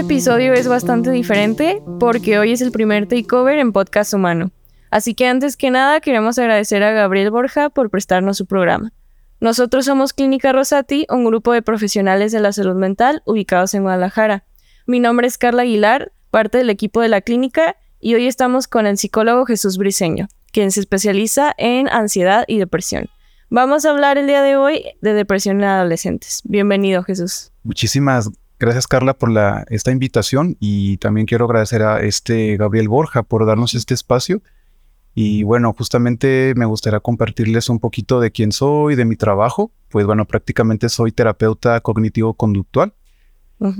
Este episodio es bastante diferente porque hoy es el primer takeover en Podcast Humano. Así que antes que nada queremos agradecer a Gabriel Borja por prestarnos su programa. Nosotros somos Clínica Rosati, un grupo de profesionales de la salud mental ubicados en Guadalajara. Mi nombre es Carla Aguilar, parte del equipo de la clínica, y hoy estamos con el psicólogo Jesús Briceño, quien se especializa en ansiedad y depresión. Vamos a hablar el día de hoy de depresión en adolescentes. Bienvenido, Jesús. Muchísimas gracias, Carla, por la, esta invitación y también quiero agradecer a este Gabriel Borja por darnos este espacio y bueno, justamente me gustaría compartirles un poquito de quién soy, de mi trabajo. Pues bueno, prácticamente soy terapeuta cognitivo-conductual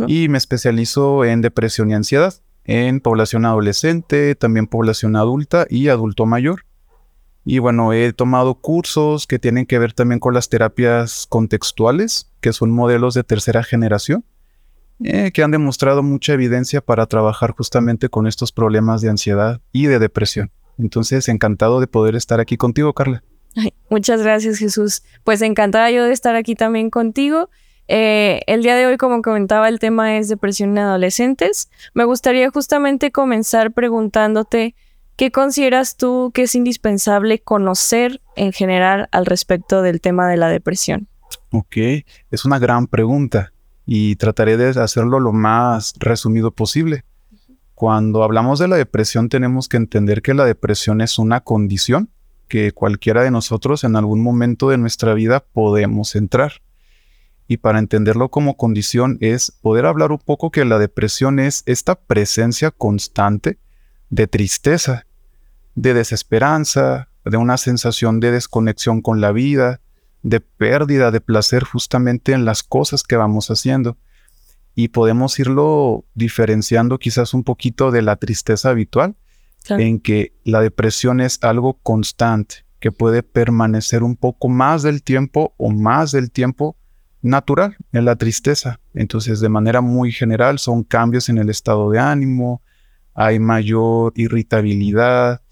y me especializo en depresión y ansiedad, en población adolescente, también población adulta y adulto mayor. Y bueno, he tomado cursos que tienen que ver también con las terapias contextuales, que son modelos de tercera generación, eh, que han demostrado mucha evidencia para trabajar justamente con estos problemas de ansiedad y de depresión. Entonces, encantado de poder estar aquí contigo, Carla. muchas gracias, Jesús. Pues encantada yo de estar aquí también contigo. Eh, el día de hoy, como comentaba, el tema es depresión en adolescentes. Me gustaría justamente comenzar preguntándote qué consideras tú que es indispensable conocer en general al respecto del tema de la depresión. Ok, es una gran pregunta y trataré de hacerlo lo más resumido posible. Cuando hablamos de la depresión tenemos que entender que la depresión es una condición que cualquiera de nosotros en algún momento de nuestra vida podemos entrar. Y para entenderlo como condición es poder hablar un poco que la depresión es esta presencia constante de tristeza, de desesperanza, de una sensación de desconexión con la vida, de pérdida de placer justamente en las cosas que vamos haciendo y podemos irlo diferenciando quizás un poquito de la tristeza habitual, en que la depresión es algo constante, que puede permanecer un poco más del tiempo o más del tiempo natural en la tristeza. Entonces, de manera muy general, son cambios en el estado de ánimo, hay mayor irritabilidad,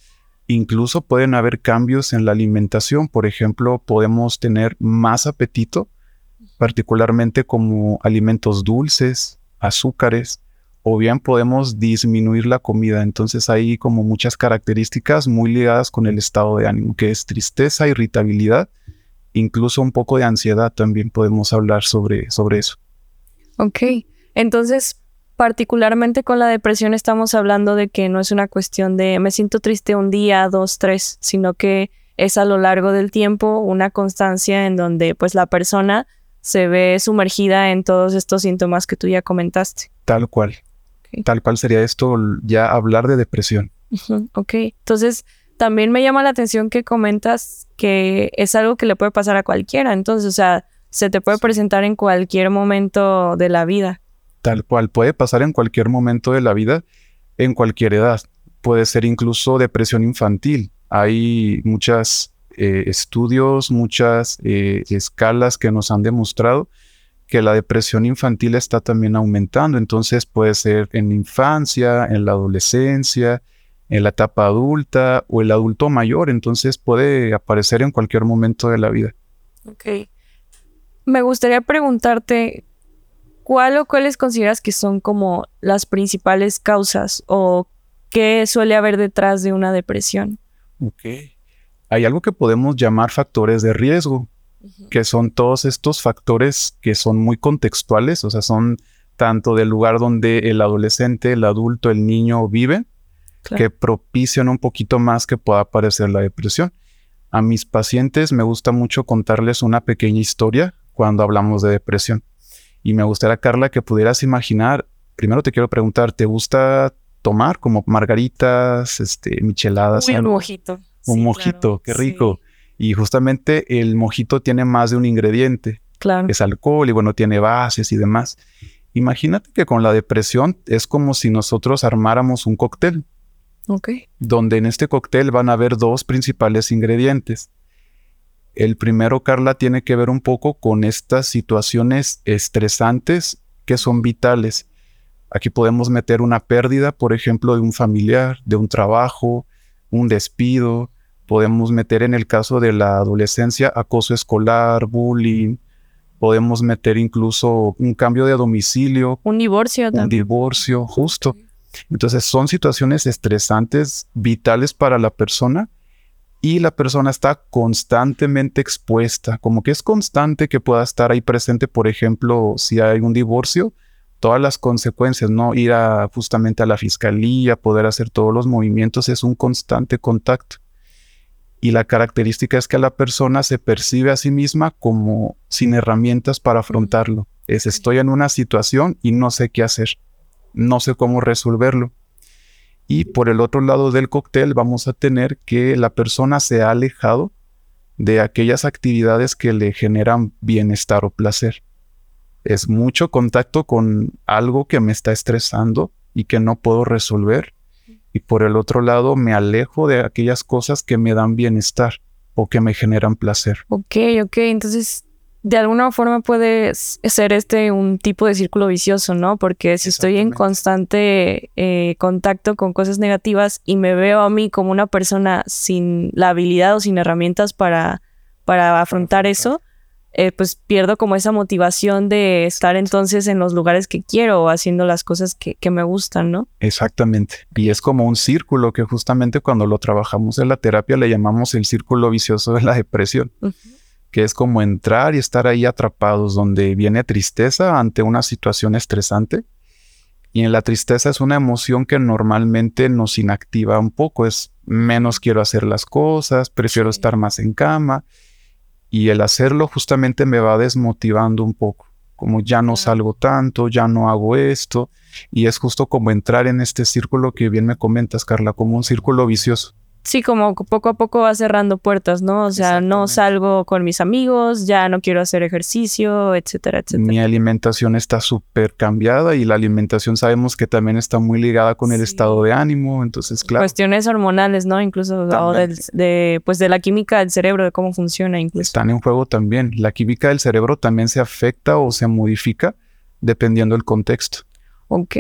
incluso pueden haber cambios en la alimentación. Por ejemplo, podemos tener más apetito particularmente como alimentos dulces, azúcares, o bien podemos disminuir la comida. Entonces hay como muchas características muy ligadas con el estado de ánimo, que es tristeza, irritabilidad, incluso un poco de ansiedad también podemos hablar sobre, sobre eso. Ok, entonces particularmente con la depresión estamos hablando de que no es una cuestión de me siento triste un día, dos, tres, sino que es a lo largo del tiempo una constancia en donde pues la persona se ve sumergida en todos estos síntomas que tú ya comentaste. Tal cual. Tal cual sería esto ya hablar de depresión. Ok, entonces también me llama la atención que comentas que es algo que le puede pasar a cualquiera, entonces, o sea, se te puede presentar en cualquier momento de la vida. Tal cual, puede pasar en cualquier momento de la vida, en cualquier edad. Puede ser incluso depresión infantil. Hay muchas eh, estudios, muchas eh, escalas que nos han demostrado que la depresión infantil está también aumentando. Entonces puede ser en la infancia, en la adolescencia, en la etapa adulta o el adulto mayor. Entonces puede aparecer en cualquier momento de la vida. Ok. Me gustaría preguntarte, ¿cuál o cuáles consideras que son como las principales causas o qué suele haber detrás de una depresión? Ok hay algo que podemos llamar factores de riesgo, que son todos estos factores que son muy contextuales, o sea, son tanto del lugar donde el adolescente, el adulto, el niño vive, que propician un poquito más que pueda aparecer la depresión. A mis pacientes me gusta mucho contarles una pequeña historia cuando hablamos de depresión. Y me gustaría, Carla, que pudieras imaginar, primero te quiero preguntar, ¿te gusta tomar como margaritas, este, micheladas? un mojito un mojito, qué rico. Y justamente el mojito tiene más de un ingrediente. Claro. Es alcohol y bueno, tiene bases y demás. Imagínate que con la depresión es como si nosotros armáramos un cóctel. Ok. Donde en este cóctel van a haber dos principales ingredientes. El primero, Carla, tiene que ver un poco con estas situaciones estresantes que son vitales. Aquí podemos meter una pérdida, por ejemplo, de un familiar, de un trabajo, un despido, podemos meter en el caso de la adolescencia acoso escolar, bullying, Podemos meter incluso un cambio de domicilio. Un divorcio Un divorcio, justo. Entonces son situaciones estresantes, vitales para la persona y la persona está constantemente expuesta, como que es constante que pueda estar ahí presente, por ejemplo, si hay un divorcio, todas las consecuencias, ¿no? Ir a, justamente a la fiscalía, poder hacer todos los movimientos, es un constante contacto. Y la característica es que la persona se percibe a sí misma como sin herramientas para afrontarlo. Es estoy en una situación y no sé qué hacer, no sé cómo resolverlo. Y por el otro lado del cóctel vamos a tener que la persona se ha alejado de aquellas actividades que le generan bienestar o placer. Es mucho contacto con algo que me está estresando y que no puedo resolver. Y por el otro lado me alejo de aquellas cosas que me dan bienestar o que me generan placer. Ok, ok. Entonces de alguna forma puede ser este un tipo de círculo vicioso, ¿no? Porque si estoy en constante eh, contacto con cosas negativas y me veo a mí como una persona sin la habilidad o sin herramientas para, para afrontar eso, eh, pues pierdo como esa motivación de estar entonces en los lugares que quiero o haciendo las cosas que, me gustan, ¿no? Exactamente. Y es como un círculo que justamente cuando lo trabajamos en la terapia le llamamos el círculo vicioso de la depresión que es como entrar y estar ahí atrapados, donde viene tristeza ante una situación estresante. Y en la tristeza es una emoción que normalmente nos inactiva un poco, es menos quiero hacer las cosas, prefiero estar más en cama. Y el hacerlo justamente me va desmotivando un poco, como ya no salgo tanto, ya no hago esto. Y es justo como entrar en este círculo que bien me comentas, Carla, como un círculo vicioso. Sí, como poco a poco va cerrando puertas, ¿no? O sea, no salgo con mis amigos, ya no quiero hacer ejercicio, etcétera, etcétera. Mi alimentación está súper cambiada y la alimentación sabemos que también está muy ligada con el estado de ánimo, entonces, claro. Cuestiones hormonales, ¿no? Incluso o de, pues de la química del cerebro, de cómo funciona incluso. Están en juego también. La química del cerebro también se afecta o se modifica dependiendo del contexto. Ok,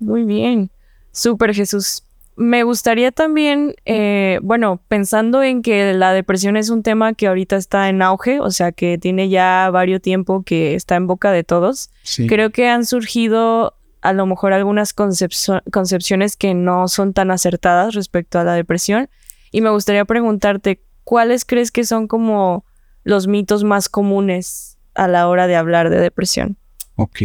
muy bien. Súper Jesús me gustaría también, eh, bueno, pensando en que la depresión es un tema que ahorita está en auge, o sea, que tiene ya varios tiempo que está en boca de todos, creo que han surgido a lo mejor algunas concepciones que no son tan acertadas respecto a la depresión. Y me gustaría preguntarte, ¿cuáles crees que son como los mitos más comunes a la hora de hablar de depresión? Ok.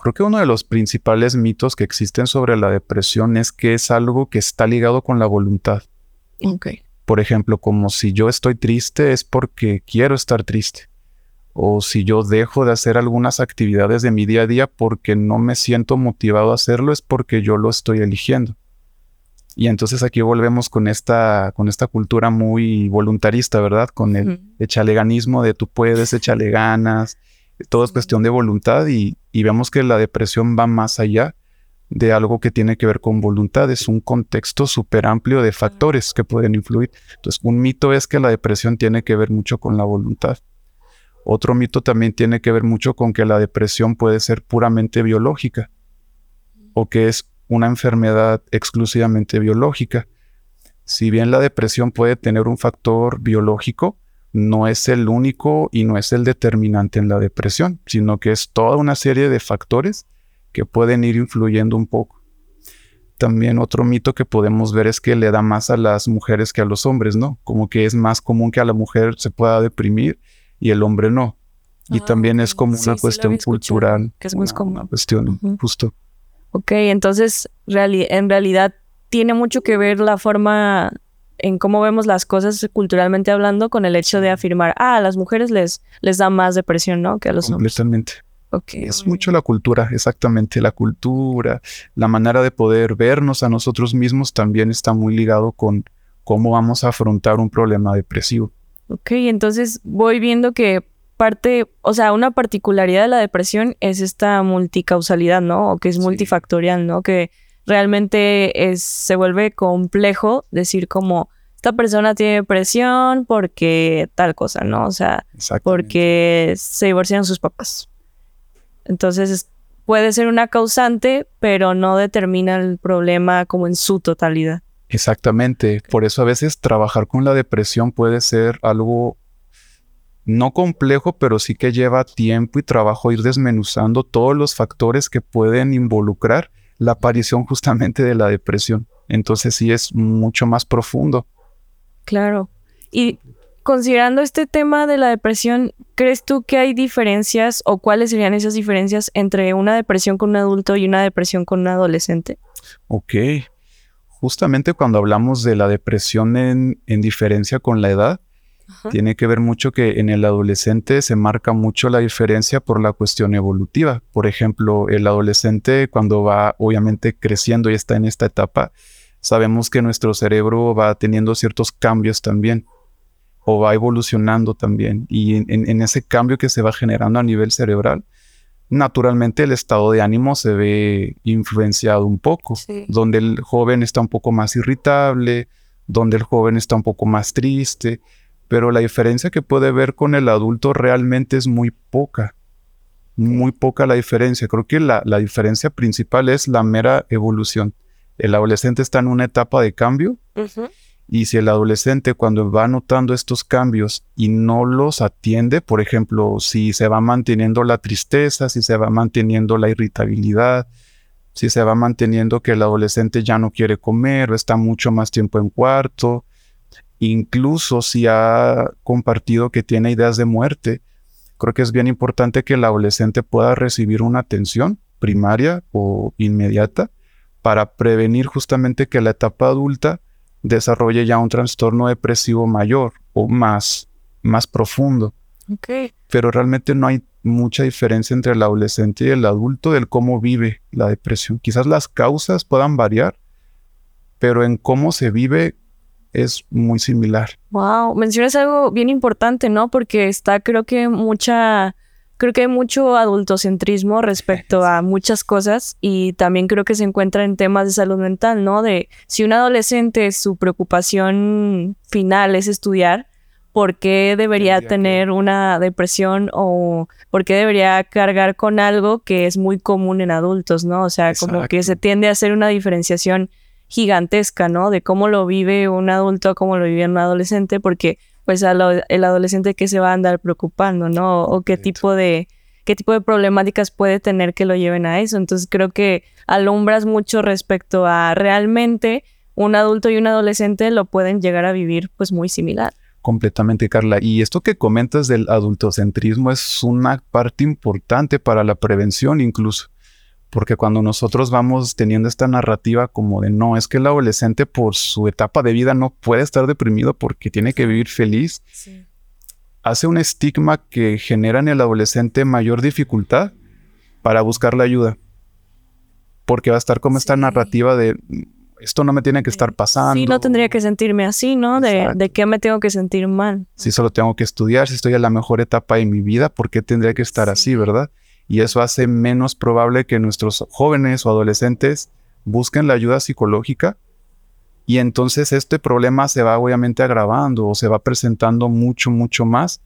Creo que uno de los principales mitos que existen sobre la depresión es que es algo que está ligado con la voluntad. Ok. Por ejemplo, como si yo estoy triste es porque quiero estar triste. O si yo dejo de hacer algunas actividades de mi día a día porque no me siento motivado a hacerlo es porque yo lo estoy eligiendo. Y entonces aquí volvemos con esta, con esta cultura muy voluntarista, ¿verdad? Con el echaleganismo de tú puedes, échale ganas, todo es cuestión de voluntad y, vemos que la depresión va más allá de algo que tiene que ver con voluntad. Es un contexto súper amplio de factores que pueden influir. Entonces, un mito es que la depresión tiene que ver mucho con la voluntad. Otro mito también tiene que ver mucho con que la depresión puede ser puramente biológica o que es una enfermedad exclusivamente biológica. Si bien la depresión puede tener un factor biológico, no es el único y no es el determinante en la depresión, sino que es toda una serie de factores que pueden ir influyendo un poco. También otro mito que podemos ver es que le da más a las mujeres que a los hombres, ¿no? Como que es más común que a la mujer se pueda deprimir y el hombre no. Y ah, también es como una cuestión cultural. Que es muy común. Una cuestión, justo. Ok, entonces en realidad tiene mucho que ver la forma en cómo vemos las cosas culturalmente hablando con el hecho de afirmar, ah, a las mujeres les, les da más depresión, ¿no? Que a los hombres. Completamente. Okay, es mucho la cultura, exactamente, la cultura, la manera de poder vernos a nosotros mismos también está muy ligado con cómo vamos a afrontar un problema depresivo. Ok, entonces voy viendo que parte, o sea, una particularidad de la depresión es esta multicausalidad, ¿no? O que es multifactorial, ¿no? Que realmente es, se vuelve complejo decir como esta persona tiene depresión porque tal cosa, ¿no? O sea, porque se divorcian sus papás. Entonces puede ser una causante, pero no determina el problema como en su totalidad. Exactamente. Por eso a veces trabajar con la depresión puede ser algo no complejo, pero sí que lleva tiempo y trabajo ir desmenuzando todos los factores que pueden involucrar la aparición justamente de la depresión. Entonces sí es mucho más profundo. Claro. Y considerando este tema de la depresión, ¿crees tú que hay diferencias o cuáles serían esas diferencias entre una depresión con un adulto y una depresión con un adolescente? Ok. Justamente cuando hablamos de la depresión en, diferencia con la edad, tiene que ver mucho que en el adolescente se marca mucho la diferencia por la cuestión evolutiva. Por ejemplo, el adolescente cuando va obviamente creciendo y está en esta etapa, sabemos que nuestro cerebro va teniendo ciertos cambios también o va evolucionando también. Y en, ese cambio que se va generando a nivel cerebral, naturalmente el estado de ánimo se ve influenciado un poco, donde el joven está un poco más irritable, donde el joven está un poco más triste, pero la diferencia que puede ver con el adulto realmente es muy poca. Muy poca la diferencia. Creo que la, la diferencia principal es la mera evolución. El adolescente está en una etapa de cambio y si el adolescente cuando va notando estos cambios y no los atiende, por ejemplo, si se va manteniendo la tristeza, si se va manteniendo la irritabilidad, si se va manteniendo que el adolescente ya no quiere comer o está mucho más tiempo en cuarto, incluso si ha compartido que tiene ideas de muerte, creo que es bien importante que el adolescente pueda recibir una atención primaria o inmediata para prevenir justamente que la etapa adulta desarrolle ya un trastorno depresivo mayor o más, más profundo. Pero realmente no hay mucha diferencia entre el adolescente y el adulto del cómo vive la depresión. Quizás las causas puedan variar, pero en cómo se vive es muy similar. Wow, mencionas algo bien importante, ¿no? Porque está creo que mucha creo que hay mucho adultocentrismo respecto a muchas cosas y también creo que se encuentra en temas de salud mental, ¿no? De si un adolescente su preocupación final es estudiar, ¿por qué debería tener una depresión o por qué debería cargar con algo que es muy común en adultos, ¿no? O sea, como que se tiende a hacer una diferenciación gigantesca, ¿no? De cómo lo vive un adulto, cómo lo vive un adolescente, porque pues el adolescente que se va a andar preocupando, ¿no? O qué tipo de qué tipo de problemáticas puede tener que lo lleven a eso. Entonces creo que alumbras mucho respecto a realmente un adulto y un adolescente lo pueden llegar a vivir pues muy similar. Completamente, Carla. Y esto que comentas del adultocentrismo es una parte importante para la prevención incluso. Porque cuando nosotros vamos teniendo esta narrativa como de no, es que el adolescente por su etapa de vida no puede estar deprimido porque tiene que vivir feliz, hace un estigma que genera en el adolescente mayor dificultad para buscar la ayuda. Porque va a estar como esta narrativa de esto no me tiene que estar pasando. Sí, no tendría que sentirme así, ¿no? De, de, qué me tengo que sentir mal. Si solo tengo que estudiar, si estoy en la mejor etapa de mi vida, ¿por qué tendría que estar así, verdad? Y eso hace menos probable que nuestros jóvenes o adolescentes busquen la ayuda psicológica y entonces este problema se va obviamente agravando o se va presentando mucho, mucho más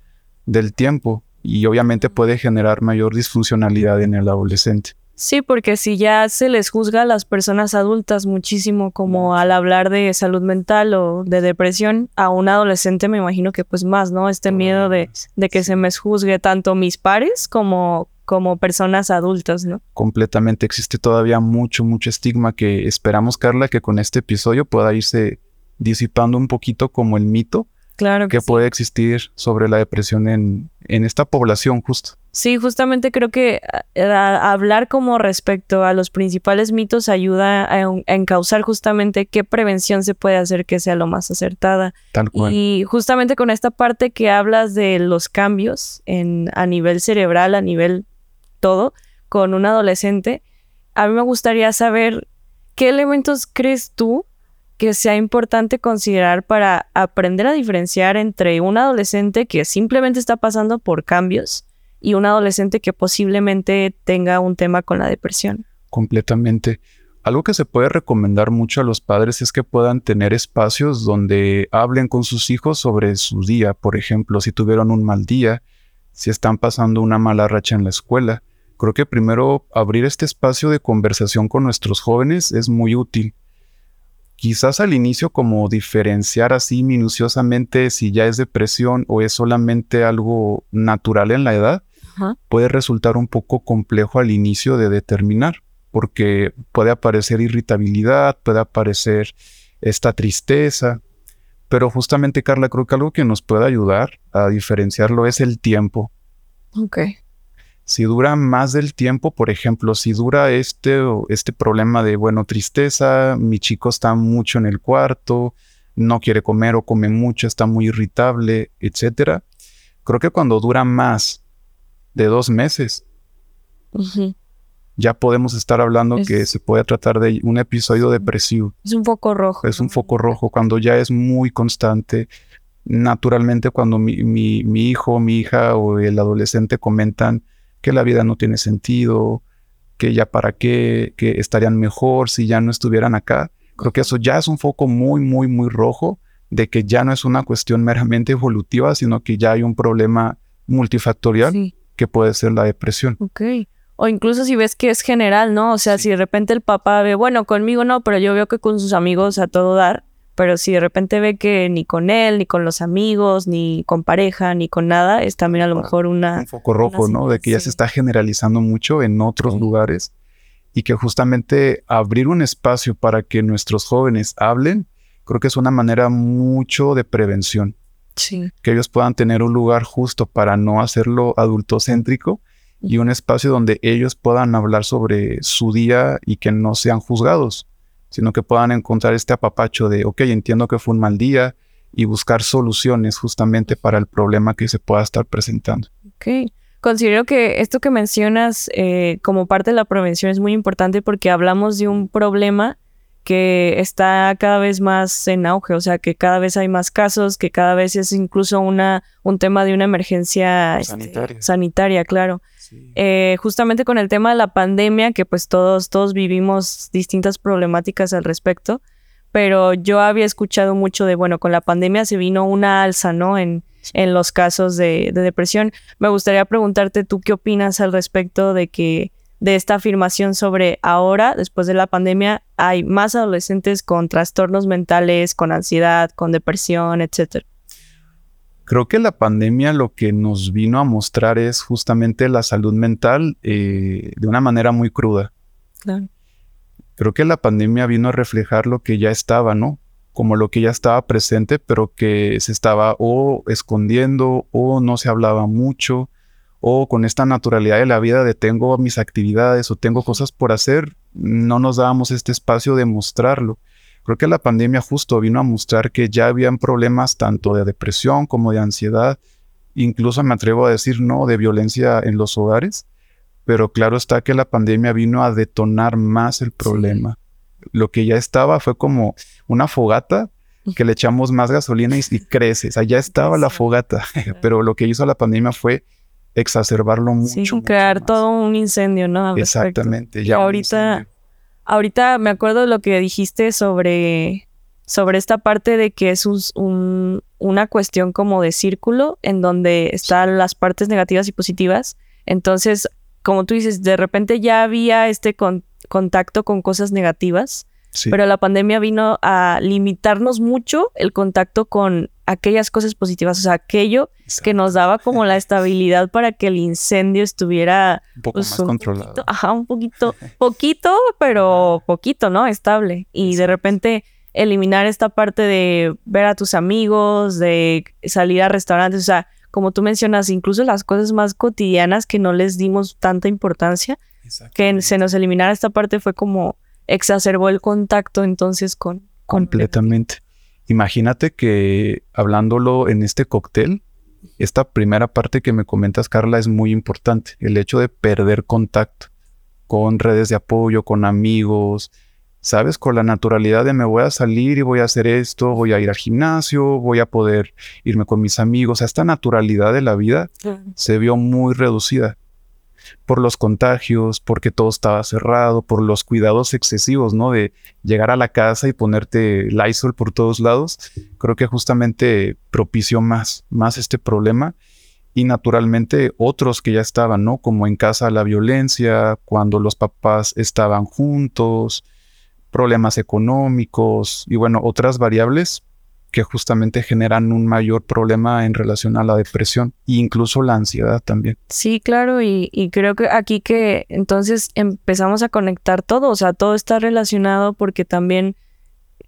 del tiempo y obviamente puede generar mayor disfuncionalidad en el adolescente. Sí, porque si ya se les juzga a las personas adultas muchísimo como al hablar de salud mental o de depresión, a un adolescente me imagino que pues más, ¿no? Este miedo de, de que se me juzgue tanto mis pares como, como personas adultas, ¿no? Completamente. Existe todavía mucho, mucho estigma que esperamos, Carla, que con este episodio pueda irse disipando un poquito como el mito claro que, puede existir sobre la depresión en, en esta población justo. Sí, justamente creo que hablar como respecto a los principales mitos ayuda a, encauzar justamente qué prevención se puede hacer que sea lo más acertada. Tal cual. Y justamente con esta parte que hablas de los cambios en, a nivel cerebral, a nivel todo, con un adolescente, a mí me gustaría saber qué elementos crees tú que sea importante considerar para aprender a diferenciar entre un adolescente que simplemente está pasando por cambios y un adolescente que posiblemente tenga un tema con la depresión. Completamente. Algo que se puede recomendar mucho a los padres es que puedan tener espacios donde hablen con sus hijos sobre su día. Por ejemplo, si tuvieron un mal día, si están pasando una mala racha en la escuela. Creo que primero abrir este espacio de conversación con nuestros jóvenes es muy útil. quizás al inicio como diferenciar así minuciosamente si ya es depresión o es solamente algo natural en la edad, puede resultar un poco complejo al inicio de determinar, porque puede aparecer irritabilidad, puede aparecer esta tristeza, pero justamente Carla, creo que algo que nos puede ayudar a diferenciarlo es el tiempo. Ok. Si dura más del tiempo, por ejemplo, si dura este, este problema de, bueno, tristeza, mi chico está mucho en el cuarto, no quiere comer o come mucho, está muy irritable, etcétera. Creo que cuando dura más de dos meses, ya podemos estar hablando que se puede tratar de un episodio depresivo. Es un foco rojo. Es un foco rojo cuando ya es muy constante. Naturalmente, cuando mi, mi, mi hijo, mi hija o el adolescente comentan que la vida no tiene sentido, que ya para qué, que estarían mejor si ya no estuvieran acá. Creo que eso ya es un foco muy, muy, muy rojo de que ya no es una cuestión meramente evolutiva, sino que ya hay un problema multifactorial que puede ser la depresión. Ok. O incluso si ves que es general, ¿no? O sea, si de repente el papá ve, bueno, conmigo no, pero yo veo que con sus amigos a todo dar, pero si de repente ve que ni con él, ni con los amigos, ni con pareja, ni con nada, es también a lo mejor una... Un foco rojo, ¿no? De que ya se está generalizando mucho en otros lugares y que justamente abrir un espacio para que nuestros jóvenes hablen, creo que es una manera mucho de prevención. Sí. Que ellos puedan tener un lugar justo para no hacerlo adultocéntrico y un espacio donde ellos puedan hablar sobre su día y que no sean juzgados sino que puedan encontrar este apapacho de, ok, entiendo que fue un mal día y buscar soluciones justamente para el problema que se pueda estar presentando. Ok. Considero que esto que mencionas eh, como parte de la prevención es muy importante porque hablamos de un problema que está cada vez más en auge, o sea, que cada vez hay más casos, que cada vez es incluso una, un tema de una emergencia este, sanitaria, sanitaria Eh, justamente con el tema de la pandemia, que pues todos, todos vivimos distintas problemáticas al respecto, pero yo había escuchado mucho de, bueno, con la pandemia se vino una alza, ¿no? En, en los casos de, depresión. Me gustaría preguntarte tú qué opinas al respecto de que de esta afirmación sobre ahora, después de la pandemia, hay más adolescentes con trastornos mentales, con ansiedad, con depresión, etcétera. Creo que la pandemia lo que nos vino a mostrar es justamente la salud mental eh, de una manera muy cruda. Claro. Creo que la pandemia vino a reflejar lo que ya estaba, ¿no? Como lo que ya estaba presente, pero que se estaba o escondiendo o no se hablaba mucho o con esta naturalidad de la vida de tengo mis actividades o tengo cosas por hacer, no nos dábamos este espacio de mostrarlo. Creo que la pandemia justo vino a mostrar que ya habían problemas tanto de depresión como de ansiedad, incluso me atrevo a decir no, de violencia en los hogares, pero claro está que la pandemia vino a detonar más el problema. Lo que ya estaba fue como una fogata que le echamos más gasolina y, crece, o sea, ya estaba la fogata, pero lo que hizo la pandemia fue exacerbarlo mucho. Sí, crear todo un incendio, ¿no? Exactamente. Ya ahorita Ahorita me acuerdo de lo que dijiste sobre, sobre esta parte de que es un, una cuestión como de círculo en donde están las partes negativas y positivas. Entonces, como tú dices, de repente ya había este contacto con cosas negativas, pero la pandemia vino a limitarnos mucho el contacto con aquellas cosas positivas, o sea, aquello que nos daba como la estabilidad para que el incendio estuviera un poco pues, más controlado. ajá, un poquito, poquito, pero poquito, ¿no? Estable. Y de repente eliminar esta parte de ver a tus amigos, de salir a restaurantes, o sea, como tú mencionas, incluso las cosas más cotidianas que no les dimos tanta importancia, que se nos eliminara esta parte fue como exacerbó el contacto entonces con... Completamente. Imagínate que hablándolo en este cóctel, esta primera parte que me comentas, Carla, es muy importante. El hecho de perder contacto con redes de apoyo, con amigos, ¿sabes? Con la naturalidad de me voy a salir y voy a hacer esto, voy a ir al gimnasio, voy a poder irme con mis amigos. esta naturalidad de la vida se vio muy reducida por los contagios, porque todo estaba cerrado, por los cuidados excesivos, ¿no? De llegar a la casa y ponerte Lysol por todos lados, creo que justamente propició más, más este problema. Y naturalmente otros que ya estaban, ¿no? Como en casa la violencia, cuando los papás estaban juntos, problemas económicos y bueno, otras variables que justamente generan un mayor problema en relación a la depresión e incluso la ansiedad también. Sí, claro, y, y, creo que aquí que entonces empezamos a conectar todo, o sea, todo está relacionado porque también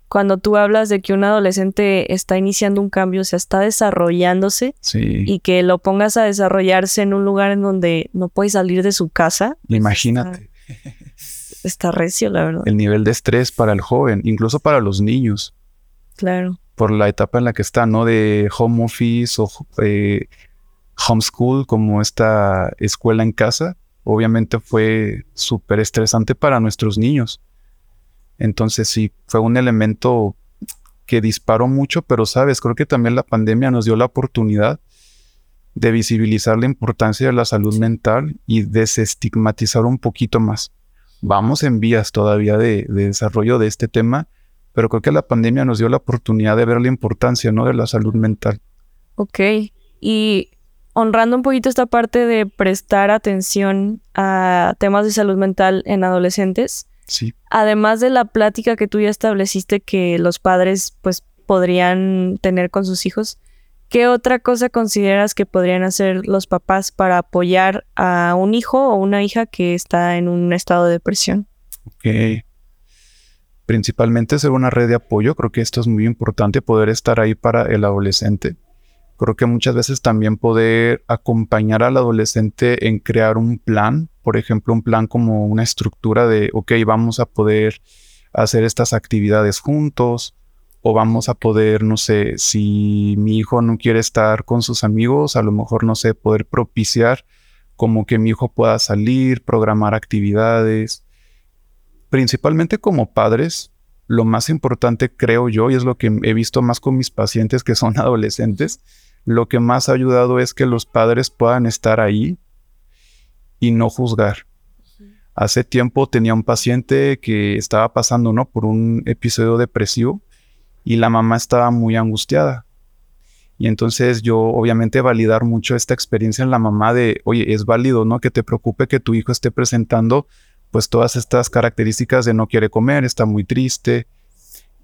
cuando tú hablas de que un adolescente está iniciando un cambio, o sea, está desarrollándose y que lo pongas a desarrollarse en un lugar en donde no puede salir de su casa. Pues Imagínate. Está, está recio, la verdad. El nivel de estrés para el joven, incluso para los niños. Claro por la etapa en la que está, ¿no? De home office o eh, homeschool, como esta escuela en casa, obviamente fue súper estresante para nuestros niños. Entonces sí, fue un elemento que disparó mucho, pero sabes, creo que también la pandemia nos dio la oportunidad de visibilizar la importancia de la salud mental y desestigmatizar un poquito más. Vamos en vías todavía de, de desarrollo de este tema, pero creo que la pandemia nos dio la oportunidad de ver la importancia, ¿no? De la salud mental. Ok, y honrando un poquito esta parte de prestar atención a temas de salud mental en adolescentes. Sí. Además de la plática que tú ya estableciste que los padres pues podrían tener con sus hijos, ¿qué otra cosa consideras que podrían hacer los papás para apoyar a un hijo o una hija que está en un estado de depresión? Ok principalmente ser una red de apoyo. Creo que esto es muy importante, poder estar ahí para el adolescente. Creo que muchas veces también poder acompañar al adolescente en crear un plan, por ejemplo, un plan como una estructura de, ok, vamos a poder hacer estas actividades juntos, o vamos a poder, no sé, si mi hijo no quiere estar con sus amigos, a lo mejor, no sé, poder propiciar como que mi hijo pueda salir, programar actividades, principalmente como padres, lo más importante creo yo, y es lo que he visto más con mis pacientes que son adolescentes, lo que más ha ayudado es que los padres puedan estar ahí y no juzgar. Hace tiempo tenía un paciente que estaba pasando ¿no? por un episodio depresivo y la mamá estaba muy angustiada. Y entonces yo obviamente validar mucho esta experiencia en la mamá de, oye, es válido, ¿no? Que te preocupe que tu hijo esté presentando pues todas estas características de no quiere comer, está muy triste.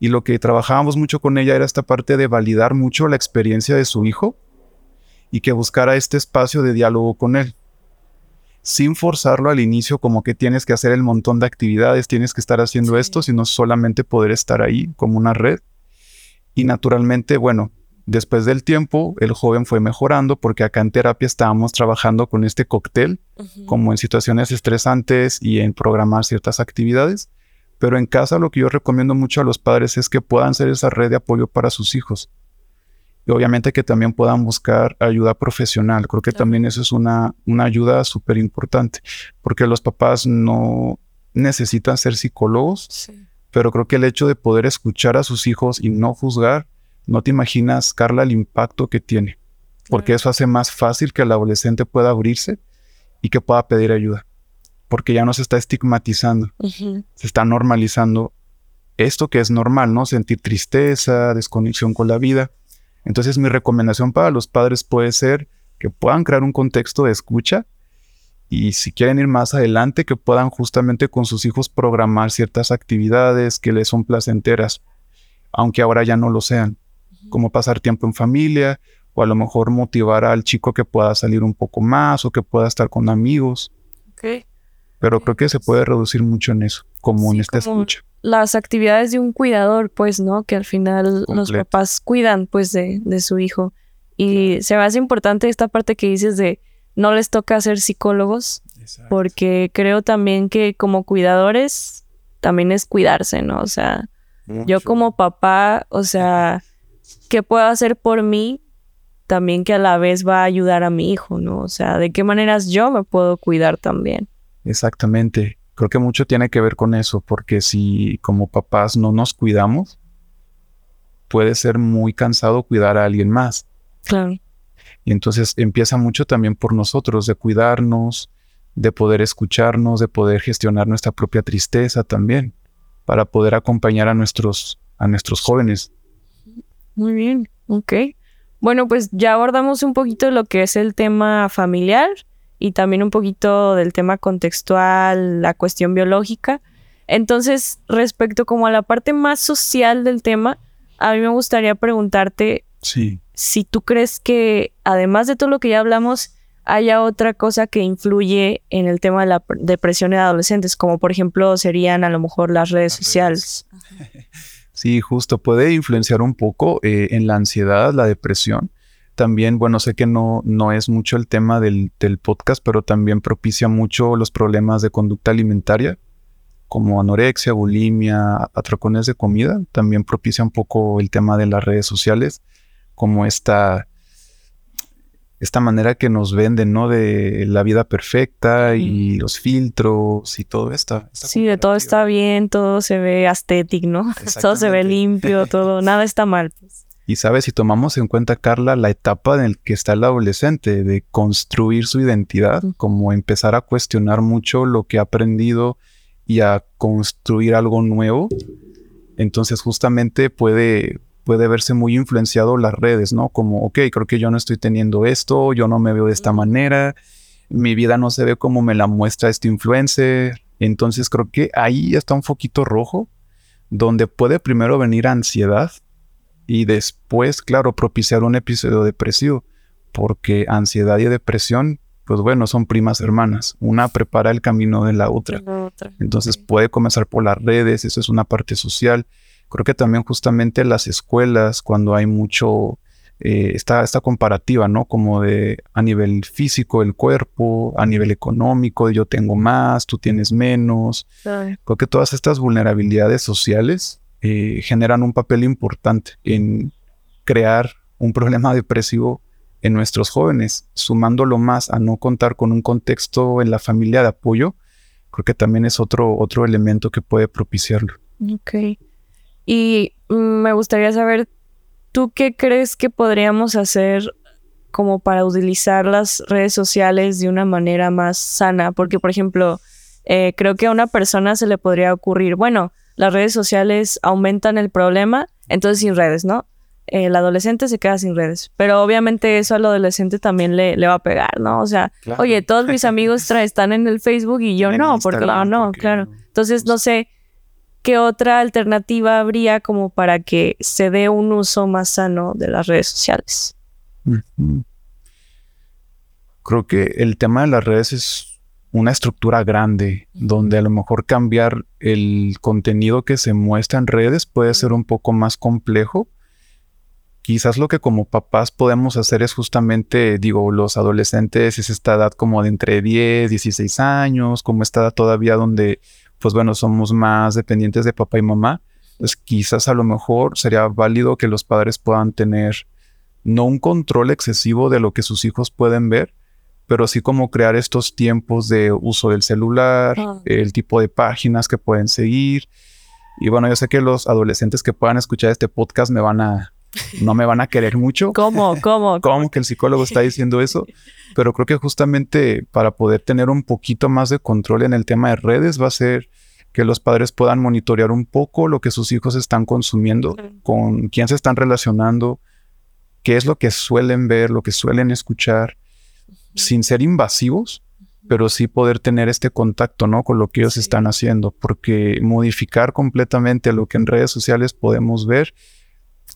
Y lo que trabajábamos mucho con ella era esta parte de validar mucho la experiencia de su hijo y que buscara este espacio de diálogo con él. Sin forzarlo al inicio como que tienes que hacer el montón de actividades, tienes que estar haciendo esto, sino solamente poder estar ahí como una red. Y naturalmente, bueno, Después del tiempo, el joven fue mejorando porque acá en terapia estábamos trabajando con este cóctel, como en situaciones estresantes y en programar ciertas actividades. Pero en casa lo que yo recomiendo mucho a los padres es que puedan ser esa red de apoyo para sus hijos. Y obviamente que también puedan buscar ayuda profesional. Creo que también eso es una, una ayuda súper importante, porque los papás no necesitan ser psicólogos, pero creo que el hecho de poder escuchar a sus hijos y no juzgar no te imaginas, Carla, el impacto que tiene, porque eso hace más fácil que el adolescente pueda abrirse y que pueda pedir ayuda, porque ya no se está estigmatizando, se está normalizando esto que es normal, ¿no? Sentir tristeza, desconexión con la vida. Entonces mi recomendación para los padres puede ser que puedan crear un contexto de escucha y si quieren ir más adelante, que puedan justamente con sus hijos programar ciertas actividades que les son placenteras, aunque ahora ya no lo sean como pasar tiempo en familia o a lo mejor motivar al chico que pueda salir un poco más o que pueda estar con amigos. Ok. Pero creo que se puede reducir mucho en eso, como en esta escucha. Las actividades de un cuidador, pues, ¿no? Que al final los papás cuidan, pues, de, de su hijo. Y se me hace importante esta parte que dices de no les toca ser psicólogos, porque creo también que como cuidadores también es cuidarse, ¿no? O sea, yo como papá, o sea, qué puedo hacer por mí también que a la vez va a ayudar a mi hijo, ¿no? O sea, de qué maneras yo me puedo cuidar también. Exactamente. Creo que mucho tiene que ver con eso, porque si como papás no nos cuidamos, puede ser muy cansado cuidar a alguien más. Claro. Y entonces empieza mucho también por nosotros, de cuidarnos, de poder escucharnos, de poder gestionar nuestra propia tristeza también, para poder acompañar a nuestros, a nuestros jóvenes muy bien, ok. Bueno, pues ya abordamos un poquito lo que es el tema familiar y también un poquito del tema contextual, la cuestión biológica. Entonces, respecto como a la parte más social del tema, a mí me gustaría preguntarte Sí. si tú crees que, además de todo lo que ya hablamos, haya otra cosa que influye en el tema de la pr- depresión en adolescentes, como por ejemplo serían a lo mejor las redes sociales. Sí, justo puede influenciar un poco eh, en la ansiedad, la depresión. También, bueno, sé que no, no es mucho el tema del, del podcast, pero también propicia mucho los problemas de conducta alimentaria, como anorexia, bulimia, atracones de comida. También propicia un poco el tema de las redes sociales, como esta, esta manera que nos venden, ¿no? De la vida perfecta y los filtros y todo esto. Sí, de todo está bien, todo se ve estético, ¿no? Todo se ve limpio, todo, nada está mal. pues. Y sabes, si tomamos en cuenta, Carla, la etapa en la que está el adolescente de construir su identidad, como empezar a cuestionar mucho lo que ha aprendido y a construir algo nuevo, entonces justamente puede, puede verse muy influenciado las redes, ¿no? Como, ok, creo que yo no estoy teniendo esto, yo no me veo de esta manera, mi vida no se ve como me la muestra este influencer. Entonces creo que ahí está un foquito rojo, donde puede primero venir ansiedad y después, claro, propiciar un episodio depresivo, porque ansiedad y depresión, pues bueno, son primas hermanas. Una prepara el camino de la otra. La otra. Entonces puede comenzar por las redes, eso es una parte social. Creo que también justamente las escuelas, cuando hay mucho, eh, esta, esta comparativa, ¿no? Como de a nivel físico, el cuerpo, a nivel económico, yo tengo más, tú tienes menos. Creo que todas estas vulnerabilidades sociales eh, generan un papel importante en crear un problema depresivo en nuestros jóvenes, sumándolo más a no contar con un contexto en la familia de apoyo, creo que también es otro, otro elemento que puede propiciarlo. Ok. Y me gustaría saber, ¿tú qué crees que podríamos hacer como para utilizar las redes sociales de una manera más sana? Porque, por ejemplo, eh, creo que a una persona se le podría ocurrir, bueno, las redes sociales aumentan el problema, entonces sin redes, ¿no? El adolescente se queda sin redes, pero obviamente eso al adolescente también le, le va a pegar, ¿no? O sea, oye, todos mis amigos están en el Facebook y yo En no, porque no, Instagram, no, porque claro. Entonces, no sé qué otra alternativa habría como para que se dé un uso más sano de las redes sociales. Creo que el tema de las redes es una estructura grande, donde a lo mejor cambiar el contenido que se muestra en redes puede ser un poco más complejo. Quizás lo que como papás podemos hacer es justamente, digo, los adolescentes es esta edad como de entre 10, 16 años, como esta edad todavía donde, pues bueno, somos más dependientes de papá y mamá. Pues quizás a lo mejor sería válido que los padres puedan tener no un control excesivo de lo que sus hijos pueden ver, pero sí como crear estos tiempos de uso del celular, Ah. el tipo de páginas que pueden seguir. Y bueno, yo sé que los adolescentes que puedan escuchar este podcast me van a, no me van a querer mucho. ¿Cómo? ¿Cómo? ¿Cómo que el psicólogo está diciendo eso? Pero creo que justamente para poder tener un poquito más de control en el tema de redes va a ser que los padres puedan monitorear un poco lo que sus hijos están consumiendo, con quién se están relacionando, qué es lo que suelen ver, lo que suelen escuchar, sin ser invasivos, pero sí poder tener este contacto, ¿no? Con lo que ellos Sí. están haciendo, porque modificar completamente lo que en redes sociales podemos ver,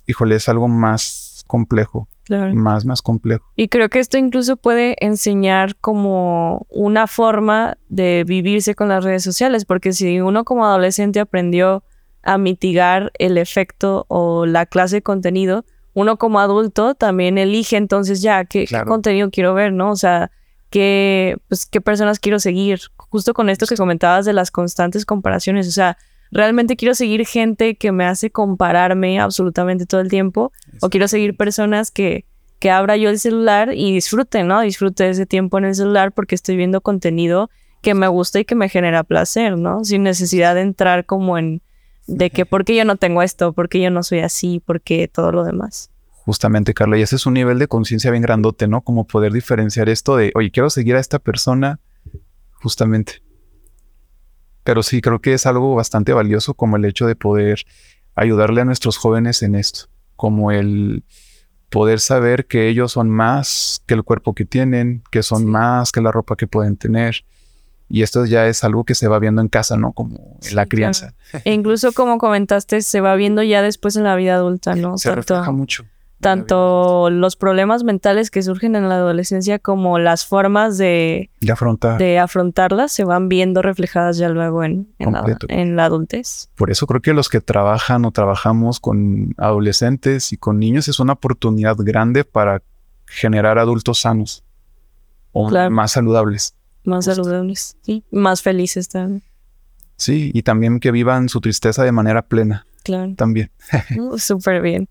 híjole, es algo más complejo, Claro. más, más complejo. Y creo que esto incluso puede enseñar como una forma de vivirse con las redes sociales, porque si uno como adolescente aprendió a mitigar el efecto o la clase de contenido, uno como adulto también elige entonces ya qué, contenido quiero ver, ¿no? O sea, qué, pues, qué personas quiero seguir. Justo con esto que comentabas de las constantes comparaciones, o sea, realmente quiero seguir gente que me hace compararme absolutamente todo el tiempo o quiero seguir personas que, que abra yo el celular y disfrute, ¿no? Disfrute ese tiempo en el celular porque estoy viendo contenido que me gusta y que me genera placer, ¿no? Sin necesidad de entrar como en de que por qué yo no tengo esto, por qué yo no soy así, por qué todo lo demás. Justamente, Carla, y ese es un nivel de conciencia bien grandote, ¿no? Como poder diferenciar esto de, oye, quiero seguir a esta persona, justamente. Pero sí, creo que es algo bastante valioso como el hecho de poder ayudarle a nuestros jóvenes en esto, como el poder saber que ellos son más que el cuerpo que tienen, que son Sí. más que la ropa que pueden tener, Y esto ya es algo que se va viendo en casa, ¿no? Como en la crianza. E incluso como comentaste, se va viendo ya después en la vida adulta, ¿no? Se refleja mucho. Tanto los problemas mentales que surgen en la adolescencia como las formas de, de, afrontar. de afrontarlas se van viendo reflejadas ya luego en, en, la, en la adultez. Por eso creo que los que trabajan o trabajamos con adolescentes y con niños es una oportunidad grande para generar adultos sanos o más saludables. Más saludables, sí. Más felices también. Sí, y también que vivan su tristeza de manera plena. Claro. También. Uh, súper bien.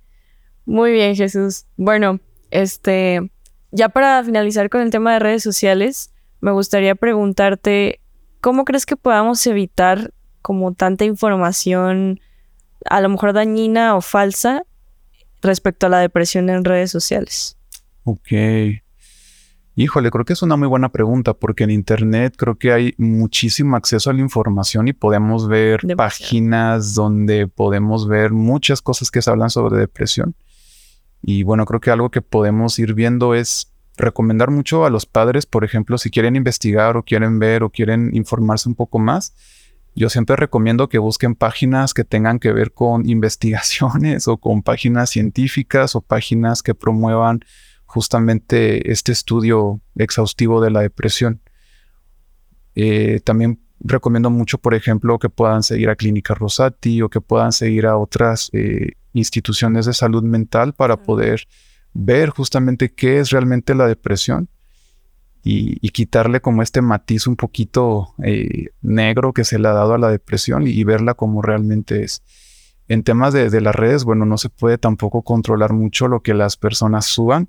Muy bien, Jesús. Bueno, este, ya para finalizar con el tema de redes sociales, me gustaría preguntarte, ¿cómo crees que podamos evitar como tanta información, a lo mejor dañina o falsa, respecto a la depresión en redes sociales? Ok. Híjole, creo que es una muy buena pregunta porque en Internet creo que hay muchísimo acceso a la información y podemos ver páginas donde podemos ver muchas cosas que se hablan sobre depresión. Y bueno, creo que algo que podemos ir viendo es recomendar mucho a los padres, por ejemplo, si quieren investigar o quieren ver o quieren informarse un poco más. Yo siempre recomiendo que busquen páginas que tengan que ver con investigaciones o con páginas científicas o páginas que promuevan justamente este estudio exhaustivo de la depresión. Eh, también recomiendo mucho, por ejemplo, que puedan seguir a Clínica Rosati o que puedan seguir a otras eh, instituciones de salud mental para poder ver justamente qué es realmente la depresión y, quitarle como este matiz un poquito eh, negro que se le ha dado a la depresión y, verla como realmente es. En temas de, de, las redes, bueno, no se puede tampoco controlar mucho lo que las personas suban,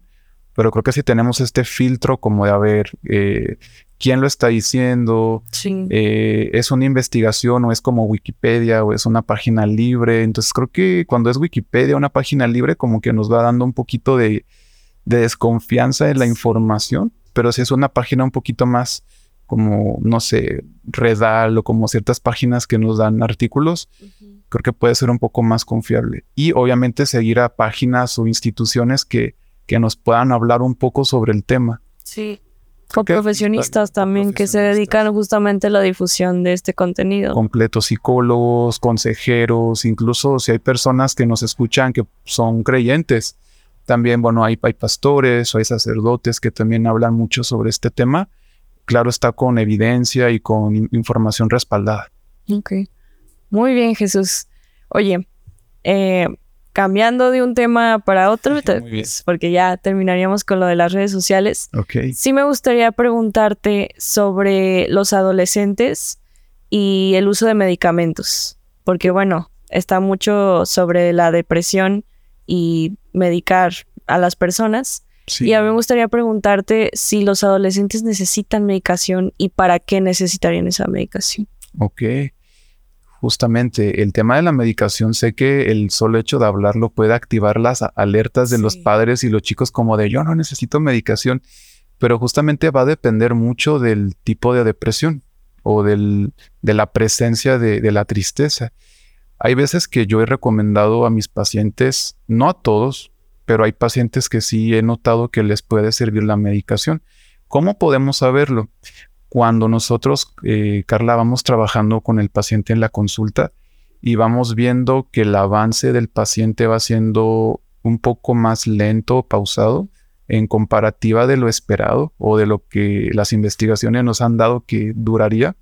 pero creo que si tenemos este filtro como de a ver eh, quién lo está diciendo, eh, es una investigación o es como Wikipedia o es una página libre. Entonces creo que cuando es Wikipedia, una página libre, como que nos va dando un poquito de, desconfianza en la información, pero si es una página un poquito más como, no sé, Redal o como ciertas páginas que nos dan artículos, creo que puede ser un poco más confiable. Y obviamente seguir a páginas o instituciones que que nos puedan hablar un poco sobre el tema. Sí. O profesionistas también que se dedican justamente a la difusión de este contenido. Completo, psicólogos, consejeros, incluso si hay personas que nos escuchan que son creyentes. También, bueno, hay, hay pastores o hay sacerdotes que también hablan mucho sobre este tema. Claro, está con evidencia y con información respaldada. Ok. Muy bien, Jesús. Oye, eh, cambiando de un tema para otro, porque ya terminaríamos con lo de las redes sociales. Sí me gustaría preguntarte sobre los adolescentes y el uso de medicamentos, porque bueno, está mucho sobre la depresión y medicar a las personas. Y a mí me gustaría preguntarte si los adolescentes necesitan medicación y para qué necesitarían esa medicación. Ok justamente el tema de la medicación, sé que el solo hecho de hablarlo puede activar las alertas de los padres y los chicos como de yo no necesito medicación, pero justamente va a depender mucho del tipo de depresión o del, de la presencia de, de la tristeza. Hay veces que yo he recomendado a mis pacientes, no a todos, pero hay pacientes que sí he notado que les puede servir la medicación. ¿Cómo podemos saberlo? Cuando nosotros, eh, Carla, vamos trabajando con el paciente en la consulta y vamos viendo que el avance del paciente va siendo un poco más lento pausado en comparativa de lo esperado o de lo que las investigaciones nos han dado que duraría,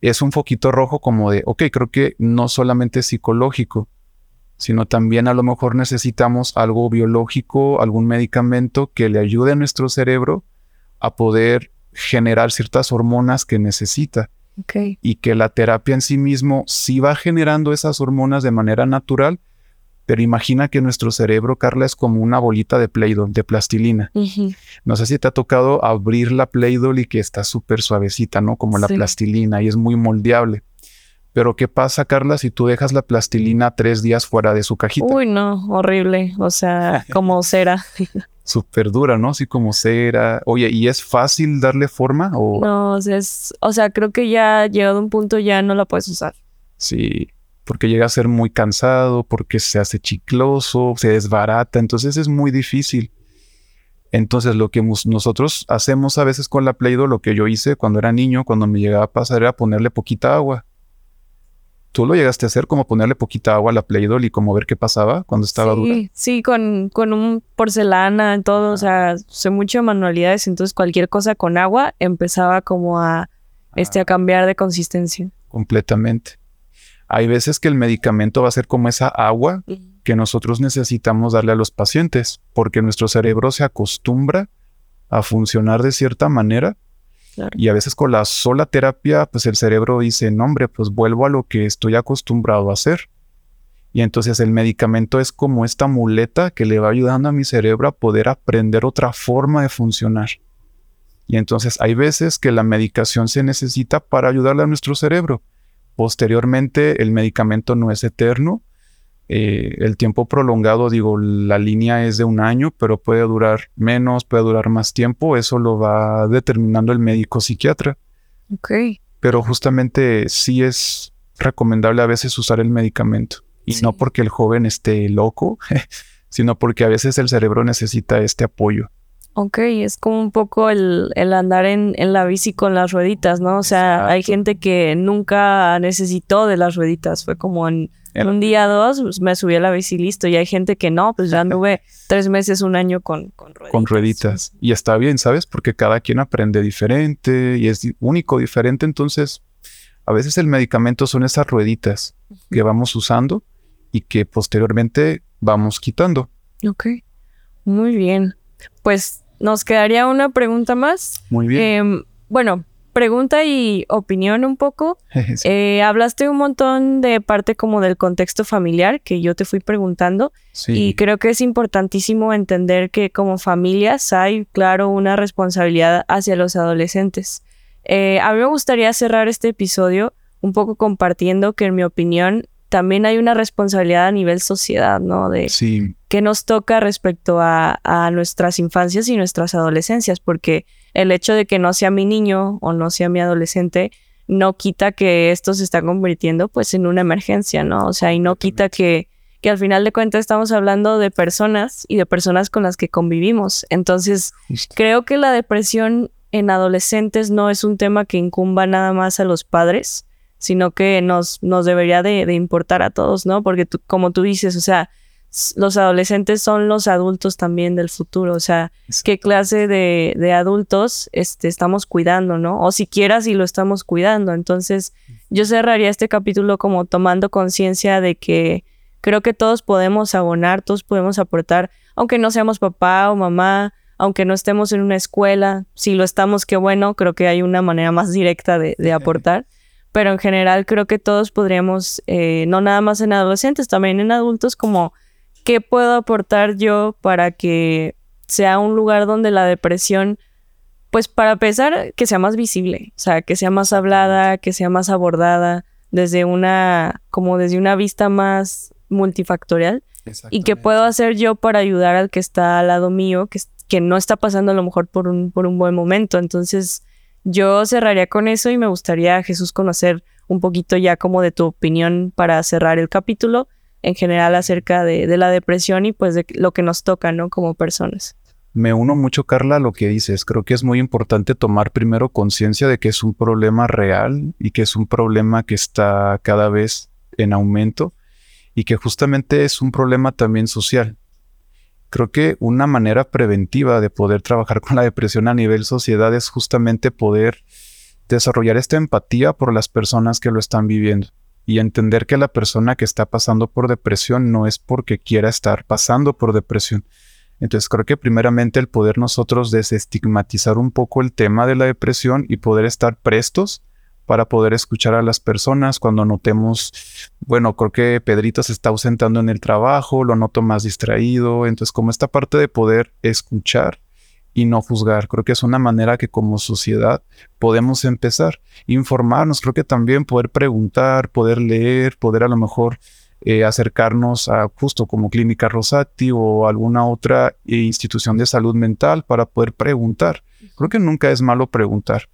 es un foquito rojo como de, ok, creo que no solamente psicológico, sino también a lo mejor necesitamos algo biológico, algún medicamento que le ayude a nuestro cerebro a poder generar ciertas hormonas que necesita. Y que la terapia en sí mismo sí va generando esas hormonas de manera natural, pero imagina que nuestro cerebro, Carla, es como una bolita de play de plastilina. No sé si te ha tocado abrir la play y que está súper suavecita, ¿no? Como la plastilina y es muy moldeable. Pero ¿qué pasa, Carla, si tú dejas la plastilina tres días fuera de su cajita? Uy, no, horrible. O sea, como cera. súper dura, ¿no? Así como cera. Oye, ¿y es fácil darle forma? O... No, es, o sea, creo que ya llegado a un punto ya no la puedes usar. Sí, porque llega a ser muy cansado, porque se hace chicloso, se desbarata, entonces es muy difícil. Entonces lo que nosotros hacemos a veces con la Play-Doh, lo que yo hice cuando era niño, cuando me llegaba a pasar, era ponerle poquita agua. ¿Tú lo llegaste a hacer como ponerle poquita agua a la Play-Doh y como ver qué pasaba cuando estaba sí, dura? Sí, con, con un porcelana, todo, o sea, sé mucho manualidades, entonces cualquier cosa con agua empezaba como a, este, a cambiar de consistencia. Completamente. Hay veces que el medicamento va a ser como esa agua que nosotros necesitamos darle a los pacientes, porque nuestro cerebro se acostumbra a funcionar de cierta manera y a veces con la sola terapia, pues el cerebro dice, no hombre, pues vuelvo a lo que estoy acostumbrado a hacer. Y entonces el medicamento es como esta muleta que le va ayudando a mi cerebro a poder aprender otra forma de funcionar. Y entonces hay veces que la medicación se necesita para ayudarle a nuestro cerebro. Posteriormente el medicamento no es eterno eh, el tiempo prolongado, digo, la línea es de un año, pero puede durar menos, puede durar más tiempo. Eso lo va determinando el médico psiquiatra. Ok. Pero justamente sí es recomendable a veces usar el medicamento. Y no porque el joven esté loco, sino porque a veces el cerebro necesita este apoyo. Ok, es como un poco el, andar en, en, la bici con las rueditas, ¿no? O sea, hay gente que nunca necesitó de las rueditas, fue como en en un día dos pues, me subí a la bici y listo. Y hay gente que no, pues ya anduve tres meses, un año con, con rueditas. Con rueditas. Y está bien, ¿sabes? Porque cada quien aprende diferente y es único, diferente. Entonces, a veces el medicamento son esas rueditas que vamos usando y que posteriormente vamos quitando. Ok. Muy bien. Pues nos quedaría una pregunta más. Muy bien. Em, bueno, pregunta y opinión un poco. Eh, hablaste un montón de parte como del contexto familiar que yo te fui preguntando y creo que es importantísimo entender que como familias hay, claro, una responsabilidad hacia los adolescentes. Eh, a mí me gustaría cerrar este episodio un poco compartiendo que en mi opinión también hay una responsabilidad a nivel sociedad, ¿no? De sí. qué nos toca respecto a, a nuestras infancias y nuestras adolescencias, porque el hecho de que no sea mi niño o no sea mi adolescente no quita que esto se está convirtiendo pues en una emergencia, ¿no? O sea, y no quita que, que al final de cuentas estamos hablando de personas y de personas con las que convivimos. Entonces, creo que la depresión en adolescentes no es un tema que incumba nada más a los padres, sino que nos, nos debería de, de importar a todos, ¿no? Porque tú, como tú dices, o sea, los adolescentes son los adultos también del futuro, o sea, qué clase de, de, adultos este, estamos cuidando, ¿no? O siquiera si lo estamos cuidando. Entonces, yo cerraría este capítulo como tomando conciencia de que creo que todos podemos abonar, todos podemos aportar, aunque no seamos papá o mamá, aunque no estemos en una escuela, si lo estamos, qué bueno, creo que hay una manera más directa de, de aportar. Pero en general creo que todos podríamos, eh, no nada más en adolescentes, también en adultos, como ¿qué puedo aportar yo para que sea un lugar donde la depresión, pues para empezar, que sea más visible, o sea, que sea más hablada, que sea más abordada desde una, como desde una vista más multifactorial? ¿Y qué puedo hacer yo para ayudar al que está al lado mío, que, que no está pasando a lo mejor por un, por un buen momento? Entonces, yo cerraría con eso y me gustaría, Jesús, conocer un poquito ya como de tu opinión para cerrar el capítulo en general acerca de, la depresión y pues de lo que nos toca, ¿no? Como personas. Me uno mucho, Carla, a lo que dices. Creo que es muy importante tomar primero conciencia de que es un problema real y que es un problema que está cada vez en aumento y que justamente es un problema también social. Creo que una manera preventiva de poder trabajar con la depresión a nivel sociedad es justamente poder desarrollar esta empatía por las personas que lo están viviendo y entender que la persona que está pasando por depresión no es porque quiera estar pasando por depresión. Entonces creo que primeramente el poder nosotros desestigmatizar un poco el tema de la depresión y poder estar prestos para poder escuchar a las personas cuando notemos, bueno, creo que Pedrito se está ausentando en el trabajo, lo noto más distraído, entonces como esta parte de poder escuchar y no juzgar. Creo que es una manera que como sociedad podemos empezar. Informarnos, creo que también poder preguntar, poder leer, poder a lo mejor eh, acercarnos a justo como Clínica Rosati o alguna otra institución de salud mental para poder preguntar. Creo que nunca es malo preguntar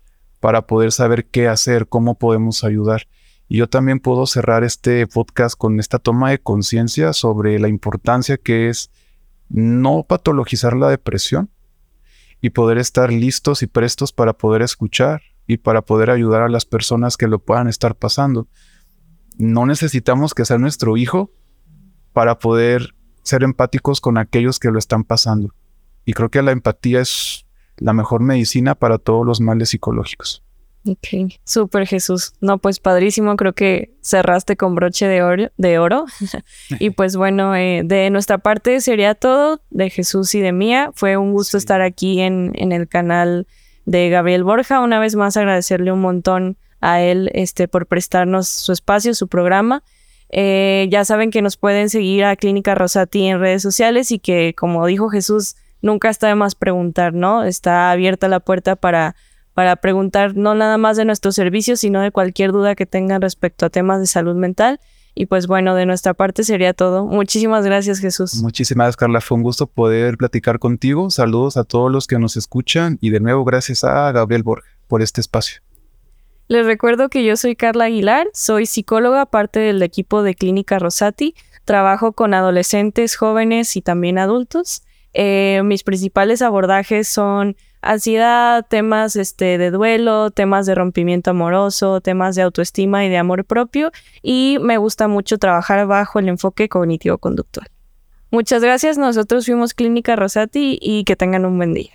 para poder saber qué hacer, cómo podemos ayudar. Y yo también puedo cerrar este podcast con esta toma de conciencia sobre la importancia que es no patologizar la depresión, y poder estar listos y prestos para poder escuchar y para poder ayudar a las personas que lo puedan estar pasando. No necesitamos que sea nuestro hijo para poder ser empáticos con aquellos que lo están pasando. Y creo que la empatía es la mejor medicina para todos los males psicológicos. Ok, súper Jesús. No, pues padrísimo, creo que cerraste con broche de oro. De oro. y pues bueno, eh, de nuestra parte sería todo, de Jesús y de mía. Fue un gusto estar aquí en, en, el canal de Gabriel Borja. Una vez más agradecerle un montón a él este, por prestarnos su espacio, su programa. Eh, ya saben que nos pueden seguir a Clínica Rosati en redes sociales y que, como dijo Jesús, nunca está de más preguntar, ¿no? Está abierta la puerta para para preguntar no nada más de nuestros servicios, sino de cualquier duda que tengan respecto a temas de salud mental. Y pues bueno, de nuestra parte sería todo. Muchísimas gracias, Jesús. Muchísimas gracias, Carla. Fue un gusto poder platicar contigo. Saludos a todos los que nos escuchan y de nuevo gracias a Gabriel Borges por este espacio. Les recuerdo que yo soy Carla Aguilar, soy psicóloga, parte del equipo de Clínica Rosati. Trabajo con adolescentes, jóvenes y también adultos. Eh, mis principales abordajes son ansiedad, temas este, de duelo, temas de rompimiento amoroso, temas de autoestima y de amor propio. Y me gusta mucho trabajar bajo el enfoque cognitivo-conductual. Muchas gracias. Nosotros fuimos Clínica Rosati y que tengan un buen día.